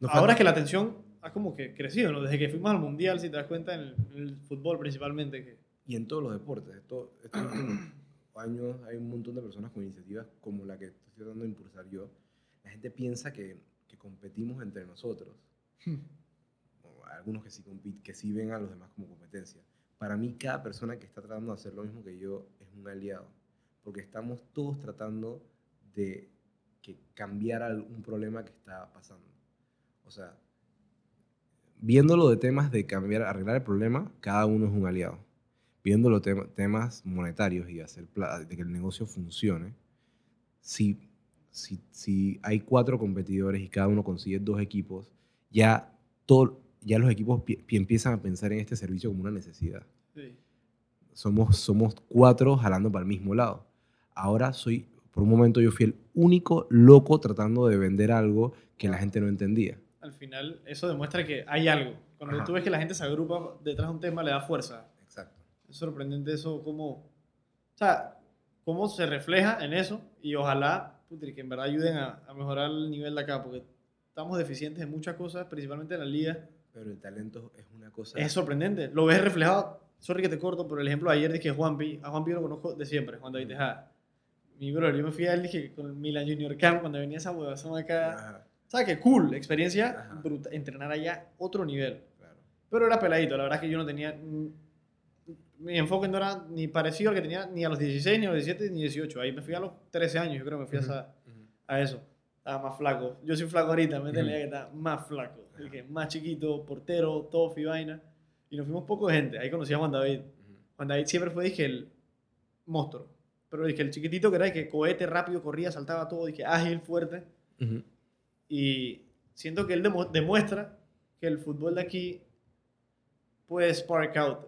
No ahora falta- es que la atención ha como que crecido, ¿no? Desde que fuimos al Mundial, si te das cuenta, en el, en el fútbol principalmente, que Y en todos los deportes. Esto, estos últimos [CLEARS THROAT] años hay un montón de personas con iniciativas como la que estoy tratando de impulsar yo. La gente piensa que, que competimos entre nosotros. O algunos que sí, compit- que sí ven a los demás como competencia. Para mí, cada persona que está tratando de hacer lo mismo que yo es un aliado. Porque estamos todos tratando de que cambiar algún problema que está pasando. O sea, viéndolo de temas de cambiar, arreglar el problema, cada uno es un aliado. Viéndolo tema- temas monetarios y hacer de que el negocio funcione, si, si, si hay cuatro competidores y cada uno consigue dos equipos, ya, todo, ya los equipos pi- pi- empiezan a pensar en este servicio como una necesidad. sí, Somos, somos cuatro jalando para el mismo lado. Ahora soy, por un momento yo fui el único loco tratando de vender algo que la gente no entendía. al final eso demuestra que hay algo. Cuando Ajá. tú ves que la gente se agrupa detrás de un tema, le da fuerza. Exacto. Es sorprendente eso, cómo, o sea, cómo se refleja en eso y ojalá putri, que en verdad ayuden a, a mejorar el nivel de acá, porque estamos deficientes en muchas cosas, principalmente en la liga. Pero el talento es una cosa... Es sorprendente, lo ves reflejado. Sorry que te corto, pero el ejemplo de ayer de que Juanpi, a Juanpi lo conozco de siempre, Juan David Tejada. Mi brother, yo me fui a él dije, con el Milan Junior Camp cuando venía esa huevazón acá. Ajá, ¿Sabes qué? Cool, experiencia Ajá. bruta, entrenar allá, otro nivel. claro. Pero era peladito, la verdad es que yo no tenía. mm, Mi enfoque no era ni parecido al que tenía ni a los 16, ni a los 17, ni 18. Ahí me fui a los 13 años, yo creo que me fui a esa- a eso. Estaba más flaco. Yo soy flaco ahorita, me Ujú. que está más flaco. El que más chiquito, portero, tofi, vaina. Y nos fuimos poco de gente. Ahí conocí a Juan David. Juan David siempre fue, dije, el monstruo. Pero dije, el chiquitito que era, que cohete rápido, corría, saltaba todo, dije, ágil, fuerte. Ujú. Y siento que él demu- demuestra que el fútbol de aquí puede spark out.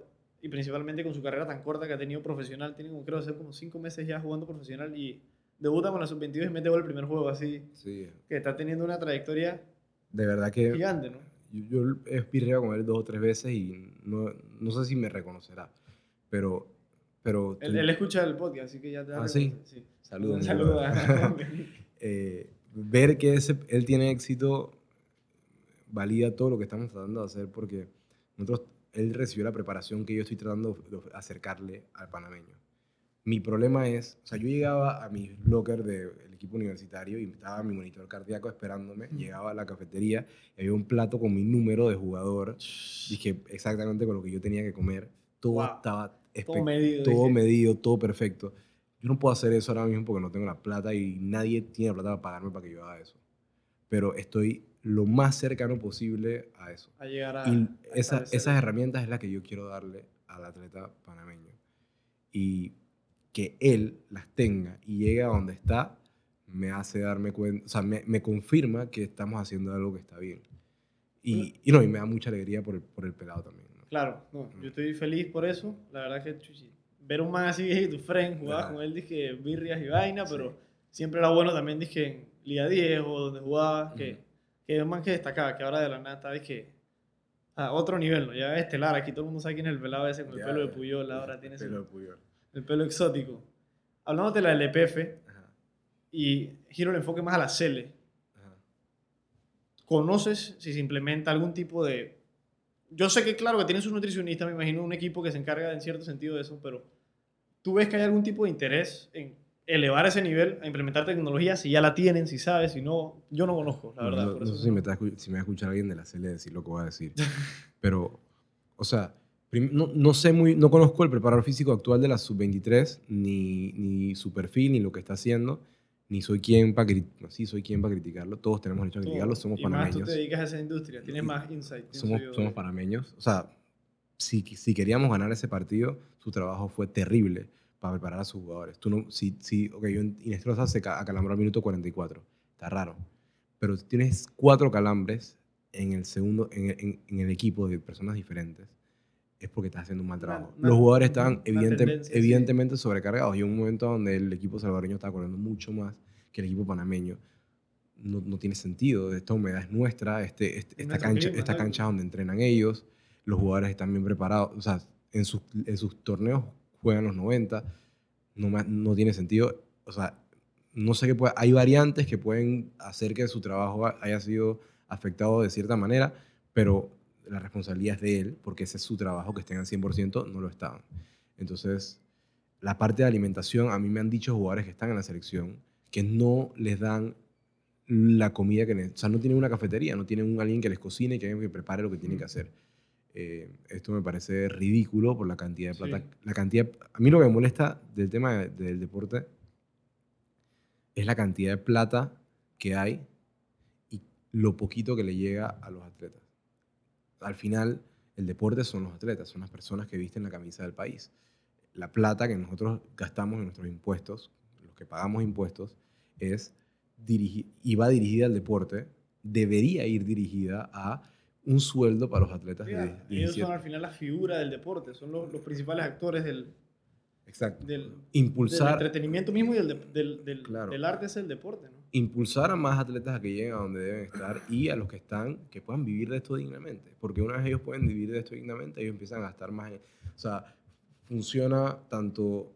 Y principalmente con su carrera tan corta que ha tenido profesional. Tiene como, creo, ser como cinco meses ya jugando profesional. Y debuta con la sub-22 y mete gol el primer juego así. Sí. Que está teniendo una trayectoria De verdad que gigante, ¿no? yo, yo he con él dos o tres veces y no, no sé si me reconocerá. Pero... pero Él, él escucha el podcast, así que ya te va a Ah, ¿sí? sí. Saludos, [LAUGHS] eh, ver que ese, él tiene éxito valida todo lo que estamos tratando de hacer porque nosotros, él recibió la preparación que yo estoy tratando de acercarle al panameño. Mi problema es, o sea, yo llegaba a mi locker del equipo universitario y estaba mi monitor cardíaco esperándome, llegaba a la cafetería y había un plato con mi número de jugador, dije exactamente con lo que yo tenía que comer, todo Wow. estaba Todo medido. todo dije. medido, todo perfecto. Yo no puedo hacer eso ahora mismo porque no tengo la plata y nadie tiene la plata para pagarme para que yo haga eso. Pero estoy lo más cercano posible a eso. A llegar a. Y esa- esas herramientas es las que yo quiero darle al atleta panameño. Y que él las tenga y llegue a donde está, me hace darme cuenta, o sea, me, me confirma que estamos haciendo algo que está bien. Y, y no, y me da mucha alegría por el, por el pelado también. Claro, no, yo estoy feliz por eso. La verdad que chuchi, ver un man así [LAUGHS] tu friend, jugabas Ajá. con él, dije birrias y vaina, Sí. pero siempre era bueno también, dije en Liga 10 o donde jugabas, que, que es un man que destacaba, que ahora de la está, dije, a otro nivel, ¿no? Ya es estelar, aquí todo el mundo sabe quién es el pelado ese con el pelo de. Puyol, ahora tiene El su- pelo de Puyol. el pelo exótico. Hablando de la LPF Ajá, y giro el enfoque más a la CELE. ¿conoces si se implementa algún tipo de... Yo sé que claro que tienen sus nutricionistas, me imagino un equipo que se encarga en cierto sentido de eso, pero ¿tú ves que hay algún tipo de interés en elevar ese nivel, a implementar tecnología, si ya la tienen, si sabes, si no? Yo no conozco, la verdad. No, por no eso sé si me, está si me va a escuchar alguien de la CL decir lo que voy a decir. [LAUGHS] Pero, o sea, no, no sé muy, no conozco el preparador físico actual de la sub-23, ni, ni su perfil, ni lo que está haciendo, ni soy quien para sí soy quien para criticarlo. Todos tenemos derecho a criticarlo, somos y más tú panameños. te dedicas a esa industria, tienes Y- más insight. Somos, somos panameños. O sea, si, si queríamos ganar ese partido, su trabajo fue terrible para preparar a sus jugadores. Tú no, si, si, ok, Inestrosa se ca- acalambró al minuto 44. está raro. Pero tienes cuatro calambres en el segundo, en, en- en el equipo de personas diferentes, es porque estás haciendo un mal trabajo. una- Los jugadores una evidente- tendencia, sí. evidentemente sobrecargados y en un momento donde el equipo salvadoreño estaba corriendo mucho más que el equipo panameño. No, no tiene sentido. Esta humedad es nuestra, este, este- esta, cancha, clima, esta cancha donde entrenan ellos, los jugadores están bien preparados, o sea, en sus, en sus torneos juegan los 90, no, no tiene sentido. O sea, no sé qué puede, hay variantes que pueden hacer que su trabajo ha- haya sido afectado de cierta manera, pero la responsabilidad es de él, porque ese es su trabajo, que estén al 100%, no lo estaban. Entonces, la parte de alimentación, a mí me han dicho jugadores que están en la selección que no les dan la comida que necesitan. O sea, no tienen una cafetería, no tienen un alguien que les cocine y que alguien que prepare lo que tienen que hacer. Eh, esto me parece ridículo por la cantidad de plata. Sí. La cantidad, a mí lo que me molesta del tema de- del deporte es la cantidad de plata que hay y lo poquito que le llega a los atletas. Al final, el deporte son los atletas, son las personas que visten la camisa del país. La plata que nosotros gastamos en nuestros impuestos, los que pagamos impuestos, es y va dirigida al deporte, debería ir dirigida a un sueldo para los atletas de, Mira, de ellos 17. son al final la figura del deporte, son los, los principales actores del, Exacto. del, del Impulsar, entretenimiento mismo y del, del, del, Claro. del arte es el deporte, ¿no? Impulsar a más atletas a que lleguen a donde deben estar y a los que están, que puedan vivir de esto dignamente. Porque una vez ellos pueden vivir de esto dignamente, ellos empiezan a gastar más. en- o sea, funciona tanto,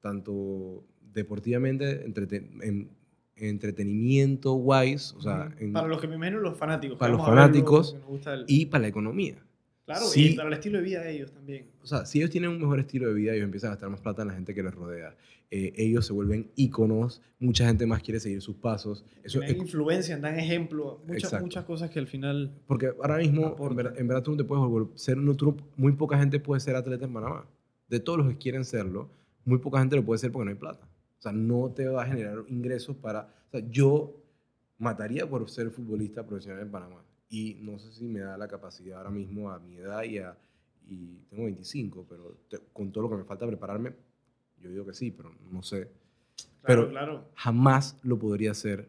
tanto deportivamente, entrete- en, en entretenimiento wise, o sea, en- para los que me imagino los fanáticos. para los fanáticos que nos gusta el- y para la economía. Claro, sí. y para el estilo de vida de ellos también. O sea, si ellos tienen un mejor estilo de vida, ellos empiezan a gastar más plata en la gente que les rodea. Eh, ellos se vuelven íconos, mucha gente más quiere seguir sus pasos. Eso es- influencia, dan ejemplo, muchas, Exacto. muchas cosas que al final... Porque ahora mismo, en verdad, en verdad, tú no te puedes volver, ser, no, tú no- muy poca gente puede ser atleta en Panamá. De todos los que quieren serlo, muy poca gente lo puede ser porque no hay plata. O sea, no te va a generar ingresos para... O sea, yo mataría por ser futbolista profesional en Panamá. Y no sé si me da la capacidad ahora mismo a mi edad y a... Y tengo 25, pero te- con todo lo que me falta prepararme, yo digo que sí, pero no sé. Claro, Pero- claro. Jamás lo podría hacer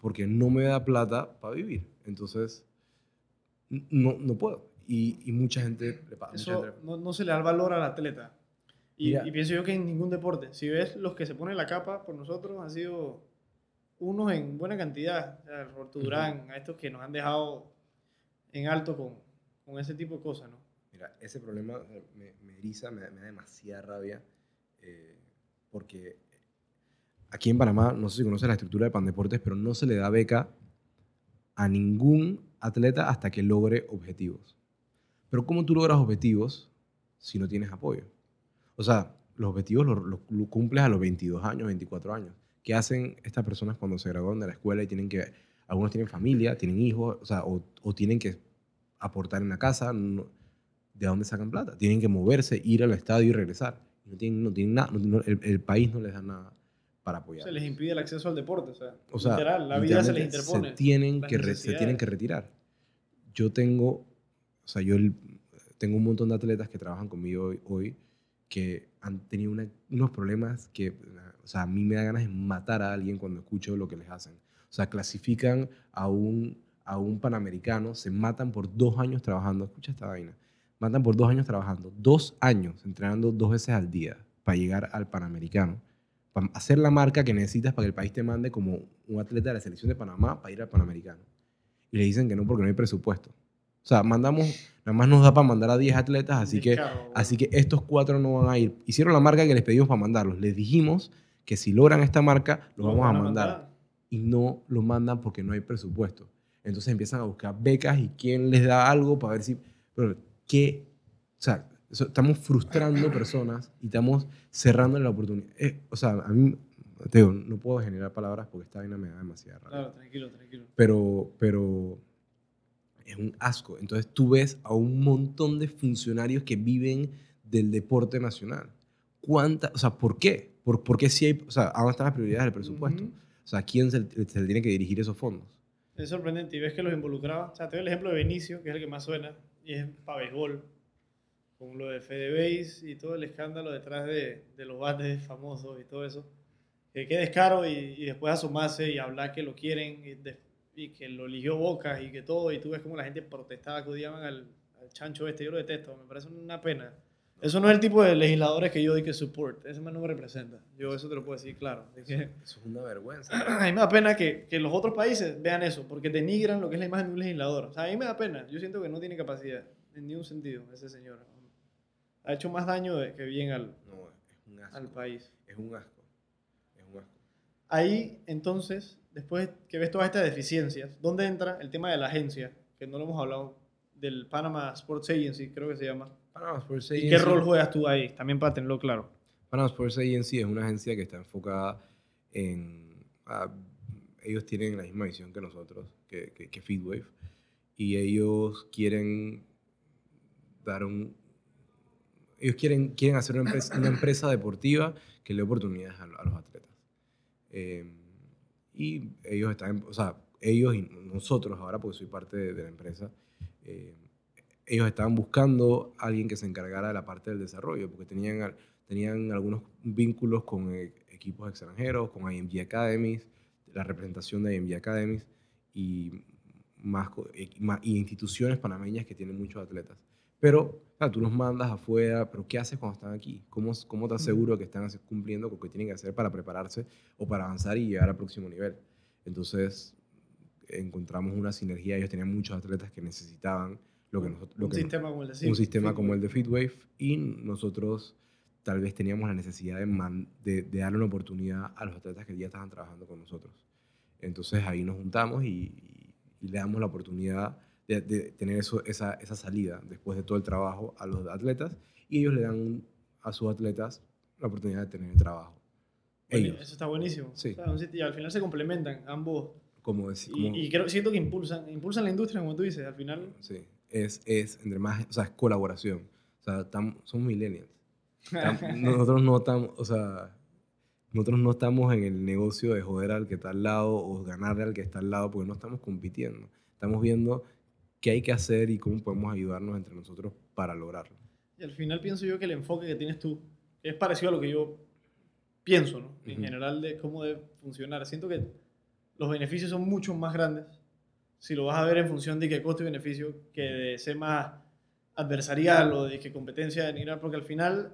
porque no me da plata para vivir. Entonces, no, no puedo. Y, y mucha gente le pasa. Eso gente le- no, no se le da el valor al atleta. Y, y pienso yo que en ningún deporte, si ves los que se ponen la capa por nosotros, han sido unos en buena cantidad. Roberto Ujú. Durán, a estos que nos han dejado en alto con, con ese tipo de cosas, ¿no? Mira, ese problema me, me eriza, me, da- me da demasiada rabia. eh, porque aquí en Panamá, no sé si conoces la estructura de Pandeportes, pero no se le da beca a ningún atleta hasta que logre objetivos. Pero ¿cómo tú logras objetivos si no tienes apoyo? O sea, los objetivos los- los cumples a los 22 años, 24 años. ¿Qué hacen estas personas cuando se gradúan de la escuela y tienen que... Algunos tienen familia, tienen hijos, o sea, o, o tienen que aportar en la casa. no- ¿De dónde sacan plata? Tienen que moverse, ir al estadio y regresar. No tienen, no tienen nada, no- el, el país no les da nada para apoyar. Se les impide el acceso al deporte, o sea, O sea, literal, la vida se les interpone. Se tienen, que re- se tienen que retirar. Yo tengo, o sea, yo el- tengo un montón de atletas que trabajan conmigo hoy, hoy que han tenido una- unos problemas que, o sea, a mí me da ganas de matar a alguien cuando escucho lo que les hacen. O sea, clasifican a un, a un panamericano, se matan por dos años trabajando. Escucha esta vaina. Matan por dos años trabajando, dos años entrenando dos veces al día para llegar al panamericano para hacer la marca que necesitas para que el país te mande como un atleta de la selección de Panamá para ir al Panamericano. Y le dicen que no porque no hay presupuesto. O sea, mandamos, nada más nos da para mandar a 10 atletas, así que, así que estos cuatro no van a ir. Hicieron la marca que les pedimos para mandarlos. Les dijimos que si logran esta marca, Lo vamos a mandar. Y no lo mandan porque no hay presupuesto. Entonces empiezan a buscar becas y quién les da algo para ver si... Pero, ¿qué? O sea, estamos frustrando personas y estamos cerrando la oportunidad. Eh, o sea, a mí, te digo, no puedo generar palabras porque esta vaina me da demasiada rabia. Claro, tranquilo, tranquilo. Pero, pero es un asco. Entonces tú ves a un montón de funcionarios que viven del deporte nacional. ¿Cuánta, o sea, ¿por qué? ¿Por, por qué si hay, o sea, ¿a dónde están las prioridades del presupuesto? Ujú. O sea, ¿a quién se, se le tiene que dirigir esos fondos? Es sorprendente y ves que los involucraba. O sea, te doy el ejemplo de Benicio, que es el que más suena, y es para béisbol, con lo de Fede Base y todo el escándalo detrás de, de los bates famosos y todo eso. que quedes caro y, y después asomarse y hablar que lo quieren y, de- y que lo eligió Boca y que todo, y tú ves como la gente protestaba, que odiaban al, al chancho este, yo lo detesto, me parece una pena. Eso no es el tipo de legisladores que yo di que support, ese man no me representa, yo eso te lo puedo decir claro. de que- Eso es una vergüenza. [CLEARS THROAT] a mí me da pena que, que los otros países vean eso, porque denigran lo que es la imagen de un legislador. O sea, a mí me da pena. Yo siento que no tiene capacidad en ningún sentido ese señor. Ha hecho más daño de- que bien al, No, es un asco. al país. Es un asco. Es un asco. Ahí, entonces, después que ves todas estas deficiencias, ¿dónde entra el tema de la agencia? Que no lo hemos hablado, del Panama Sports Agency, creo que se llama. Panama Sports ¿Y qué Agency- rol juegas tú ahí? También para tenerlo claro. Panama Sports Agency es una agencia que está enfocada en... ah, ellos tienen la misma visión que nosotros, que, que, que Feedwave, y ellos quieren dar un... Ellos quieren, quieren hacer una empresa, una empresa deportiva que le dé oportunidades a, a los atletas. Eh, y ellos están, o sea, ellos y nosotros ahora, porque soy parte de, de la empresa, eh, ellos estaban buscando a alguien que se encargara de la parte del desarrollo, porque tenían, tenían algunos vínculos con eh, equipos extranjeros, con IMG Academies, la representación de IMG Academies y, eh, más- y instituciones panameñas que tienen muchos atletas. Pero claro, tú los mandas afuera, pero ¿qué haces cuando están aquí? ¿Cómo, cómo estás seguro que están cumpliendo con lo que tienen que hacer para prepararse o para avanzar y llegar al próximo nivel? Entonces encontramos una sinergia, ellos tenían muchos atletas que necesitaban lo que nosotros... Lo un que sistema como el de un sistema como el de Fitwave y nosotros tal vez teníamos la necesidad de, man- de, de darle una oportunidad a los atletas que ya estaban trabajando con nosotros. Entonces ahí nos juntamos y, y le damos la oportunidad de, de tener eso, esa, esa salida después de todo el trabajo a los atletas y ellos le dan a sus atletas la oportunidad de tener el trabajo. Ellos, Eso está buenísimo. Sí. O sea, y al final se complementan ambos. como decir, Y, y creo, siento que impulsan, impulsan la industria, como tú dices. Al final, sí, es, es entre más, o sea, es colaboración. O sea, tam- somos millennials. Tam- [LAUGHS] nosotros no estamos, o sea, nosotros no estamos en el negocio de joder al que está al lado o ganarle al que está al lado, porque no estamos compitiendo. Estamos viendo qué hay que hacer y cómo podemos ayudarnos entre nosotros para lograrlo. Y al final pienso yo que el enfoque que tienes tú es parecido a lo que yo pienso, ¿no? En Ujú. general de cómo debe funcionar. Siento que los beneficios son mucho más grandes si lo vas a ver en función de qué costo y beneficio que de ser más adversarial o de que competencia denigrar, porque al final,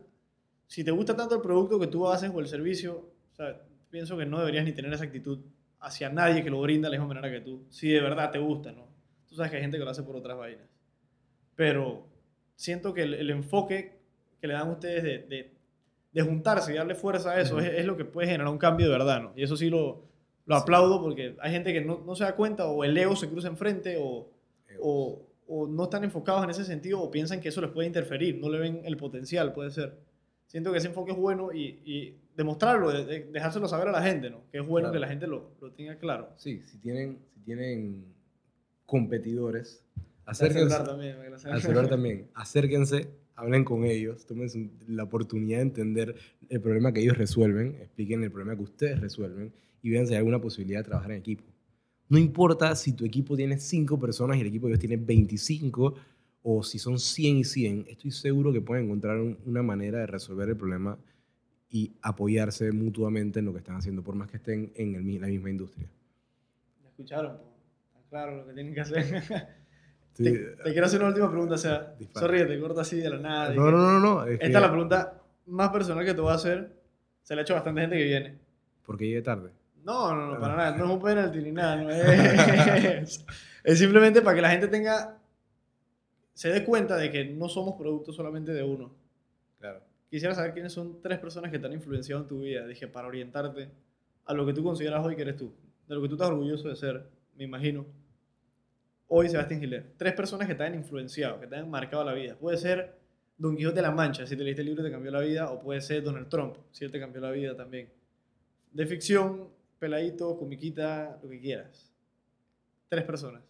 si te gusta tanto el producto que tú haces o el servicio, o sea, pienso que no deberías ni tener esa actitud hacia nadie que lo brinda de la misma manera que tú, si de verdad te gusta, ¿no? Tú sabes que hay gente que lo hace por otras vainas. Pero siento que el, el enfoque que le dan ustedes de, de, de juntarse y darle fuerza a eso Ujú. es, es lo que puede generar un cambio de verdad, ¿no? Y eso sí lo, lo aplaudo porque hay gente que no, no se da cuenta o el ego se cruza enfrente o, o, o no están enfocados en ese sentido o piensan que eso les puede interferir, no le ven el potencial, puede ser. Siento que ese enfoque es bueno y, y demostrarlo, de- de- dejárselo saber a la gente, ¿no? Que es bueno Claro. que la gente lo, lo tenga claro. Sí, si tienen, si tienen competidores, acérquense. también. celular también. Acérquense, hablen con ellos, tomen la oportunidad de entender el problema que ellos resuelven, expliquen el problema que ustedes resuelven y vean si hay alguna posibilidad de trabajar en equipo. No importa si tu equipo tiene 5 personas y el equipo de ellos tiene 25 o si son 100 y 100, estoy seguro que pueden encontrar un- una manera de resolver el problema y apoyarse mutuamente en lo que están haciendo, por más que estén en el la misma industria. Ya escucharon, está claro lo que tienen que hacer. [LAUGHS] Te, te quiero hacer una última pregunta, o sea, Dispara. sorry te corto así de la nada. No, no, no, no. es Esta es la pregunta más personal que te voy a hacer. Se la ha hecho bastante gente que viene. Porque llegué tarde. No, no, no, para Ah. nada. No es un penalti ni nada. No [LAUGHS] es, es simplemente para que la gente tenga. Se dé cuenta de que no somos productos solamente de uno. Claro. Quisiera saber quiénes son tres personas que te han influenciado en tu vida. Dije, para orientarte a lo que tú consideras hoy que eres tú. De lo que tú estás orgulloso de ser, me imagino. Hoy Sebastián Giler. Tres personas que te han influenciado, que te han marcado la vida. Puede ser Don Quijote de la Mancha, si te leíste el libro te cambió la vida. O puede ser Donald Trump, si te cambió la vida también. De ficción, peladito, comiquita, lo que quieras. Tres personas.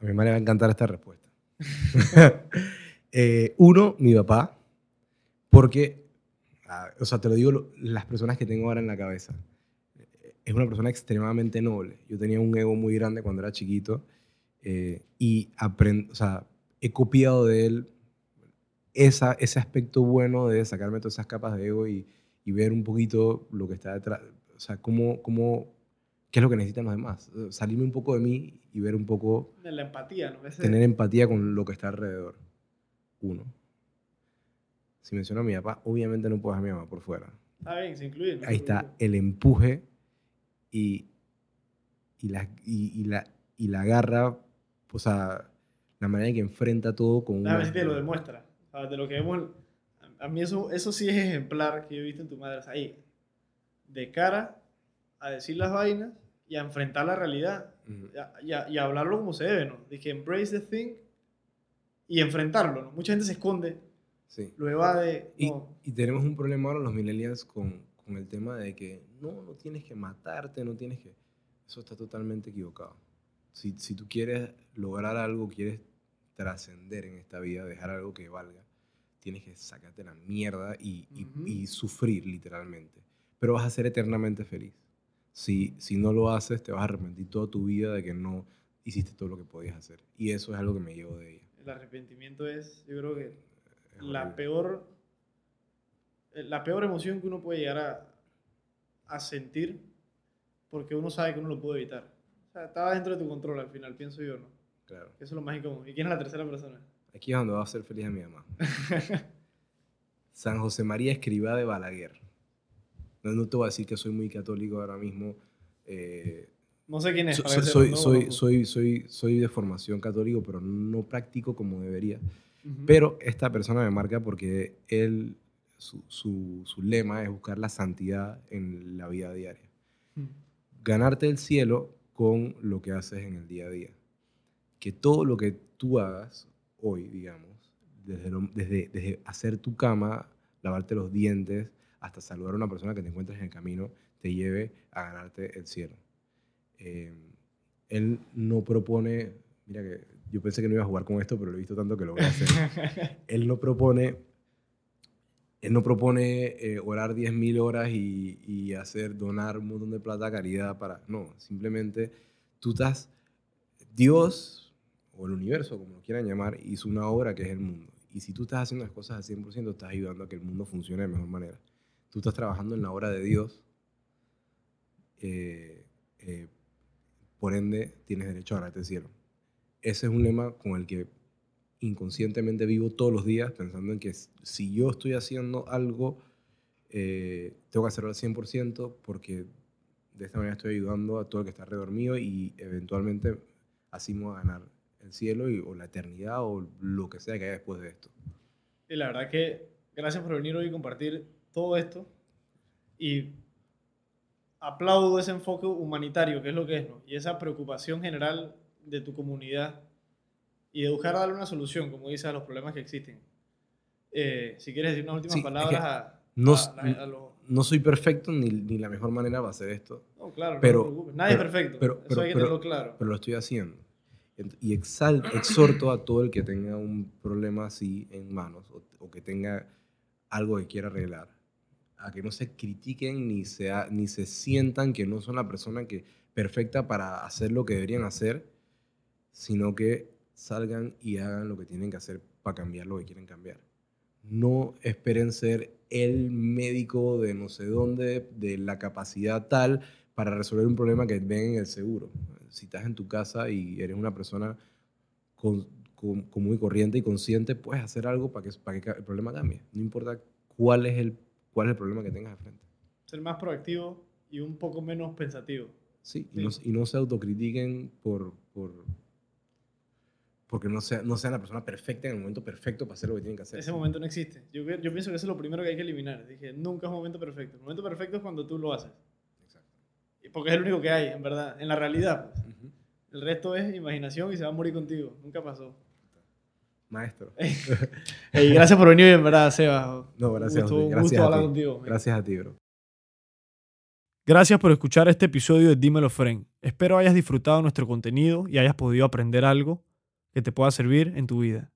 A mi madre va a encantar esta respuesta. [LAUGHS] Eh, uno, mi papá, porque, o sea, te lo digo, las personas que tengo ahora en la cabeza. Es una persona extremadamente noble. Yo tenía un ego muy grande cuando era chiquito eh, y aprend, o sea, he copiado de él esa, ese aspecto bueno de sacarme todas esas capas de ego y, y ver un poquito lo que está detrás, o sea, cómo, cómo, qué es lo que necesitan los demás. Salirme un poco de mí y ver un poco... De la empatía, ¿no? Ese- Tener empatía con lo que está alrededor. Uno. Si menciono a mi papá, obviamente no puedo dejar a mi mamá por fuera. Está bien, se incluye. Ahí está el empuje y, y, la, y, y la, y la garra, o sea, la manera en que enfrenta todo con Déjame una... si te lo demuestra. De lo que vemos. A mí eso, eso sí es ejemplar que yo he visto en tu madre. O sea, ahí, de cara a decir las vainas y a enfrentar la realidad. Y a, y a- y a hablarlo como se debe, ¿no? Dije, embrace the thing y enfrentarlo, ¿no? Mucha gente se esconde, Sí. lo evade. Y, no. y tenemos un problema ahora los millennials con, con el tema de que no, no tienes que matarte, no tienes que... Eso está totalmente equivocado. Si, si tú quieres lograr algo, quieres trascender en esta vida, dejar algo que valga, tienes que sacarte la mierda y, y- Ujú. y sufrir literalmente. Pero vas a ser eternamente feliz. Si, si no lo haces, te vas a arrepentir toda tu vida de que no hiciste todo lo que podías hacer. Y eso es algo que me llevo de ella. El arrepentimiento es, yo creo que Es la horrible. peor, la peor emoción que uno puede llegar a, a sentir porque uno sabe que uno lo puede evitar. O sea, estaba dentro de tu control al final, pienso yo, ¿no? Claro. Eso es lo más incómodo. ¿Y quién es la tercera persona? Aquí es donde va a ser feliz a mi mamá. [LAUGHS] San José María Escribá de Balaguer. No, no te voy a decir que soy muy católico ahora mismo. eh, No sé quién es. so- soy, soy, soy, soy, soy de formación católico, pero no practico como debería. Pero esta persona me marca porque él, su, su, su lema es buscar la santidad en la vida diaria. Ujú. ganarte el cielo con lo que haces en el día a día. Que todo lo que tú hagas hoy, digamos, desde, lo- desde, desde hacer tu cama, lavarte los dientes, hasta saludar a una persona que te encuentres en el camino, te lleve a ganarte el cielo. Eh, él no propone, mira que yo pensé que no iba a jugar con esto, pero lo he visto tanto que lo voy a hacer [LAUGHS] él no propone, él no propone eh, orar 10.000 horas y, hacer, donar un montón de plata a caridad para, no, simplemente tú estás, Dios o el universo, como lo quieran llamar, hizo una obra que es el mundo. Y si tú estás haciendo las cosas al 100%, estás ayudando a que el mundo funcione de mejor manera. Tú estás trabajando en la obra de Dios, eh, eh, por ende tienes derecho a ganarte el cielo. Ese es un lema con el que inconscientemente vivo todos los días pensando en que si yo estoy haciendo algo, eh, tengo que hacerlo al 100% porque de esta manera estoy ayudando a todo el que está alrededor mío y eventualmente así me voy a ganar el cielo y- o la eternidad o lo que sea que haya después de esto. Y la verdad que gracias por venir hoy y compartir todo esto. Y aplaudo ese enfoque humanitario, que es lo que es. Y esa preocupación general de tu comunidad y de buscar darle una solución, como dices, a los problemas que existen. Eh, si quieres decir unas últimas Sí, es palabras que a, no a- a- a los- No soy perfecto ni, ni la mejor manera va a hacer esto, No, claro, Pero- no te preocupes. Nadie pero- es perfecto. pero- Eso pero- hay que tenerlo claro. pero lo estoy haciendo. Y exal, exhorto a todo el que tenga un problema así en manos o, o que tenga algo que quiera arreglar, a que no se critiquen ni se, ha- ni se sientan que no son la persona que, perfecta para hacer lo que deberían hacer, sino que salgan y hagan lo que tienen que hacer para cambiar lo que quieren cambiar. No esperen ser el médico de no sé dónde, de la capacidad tal, para resolver un problema que ven en el seguro. Si estás en tu casa y eres una persona con, con- común y corriente y consciente, puedes hacer algo para que, para que el problema cambie. No importa cuál es el, cuál es el problema que tengas de frente. Ser más proactivo y un poco menos pensativo. Sí, Sí. Y, no, y no se autocritiquen por, por, porque no, sea, no sean la persona perfecta en el momento perfecto para hacer lo que tienen que hacer. Ese momento no existe. Yo, yo pienso que eso es lo primero que hay que eliminar. Dije, nunca es un momento perfecto. El momento perfecto es cuando tú lo haces. Exacto. Y Porque es el único que hay, en verdad. En la realidad. pues. El resto es imaginación y se va a morir contigo. Nunca pasó. Maestro. [LAUGHS] Ey, gracias por venir, en verdad, Seba. No, gracias, Un gusto, José. un Gracias gusto a hablar ti. contigo. Gracias a ti, bro. Gracias por escuchar este episodio de Dímelo Friend. Espero hayas disfrutado nuestro contenido y hayas podido aprender algo que te pueda servir en tu vida.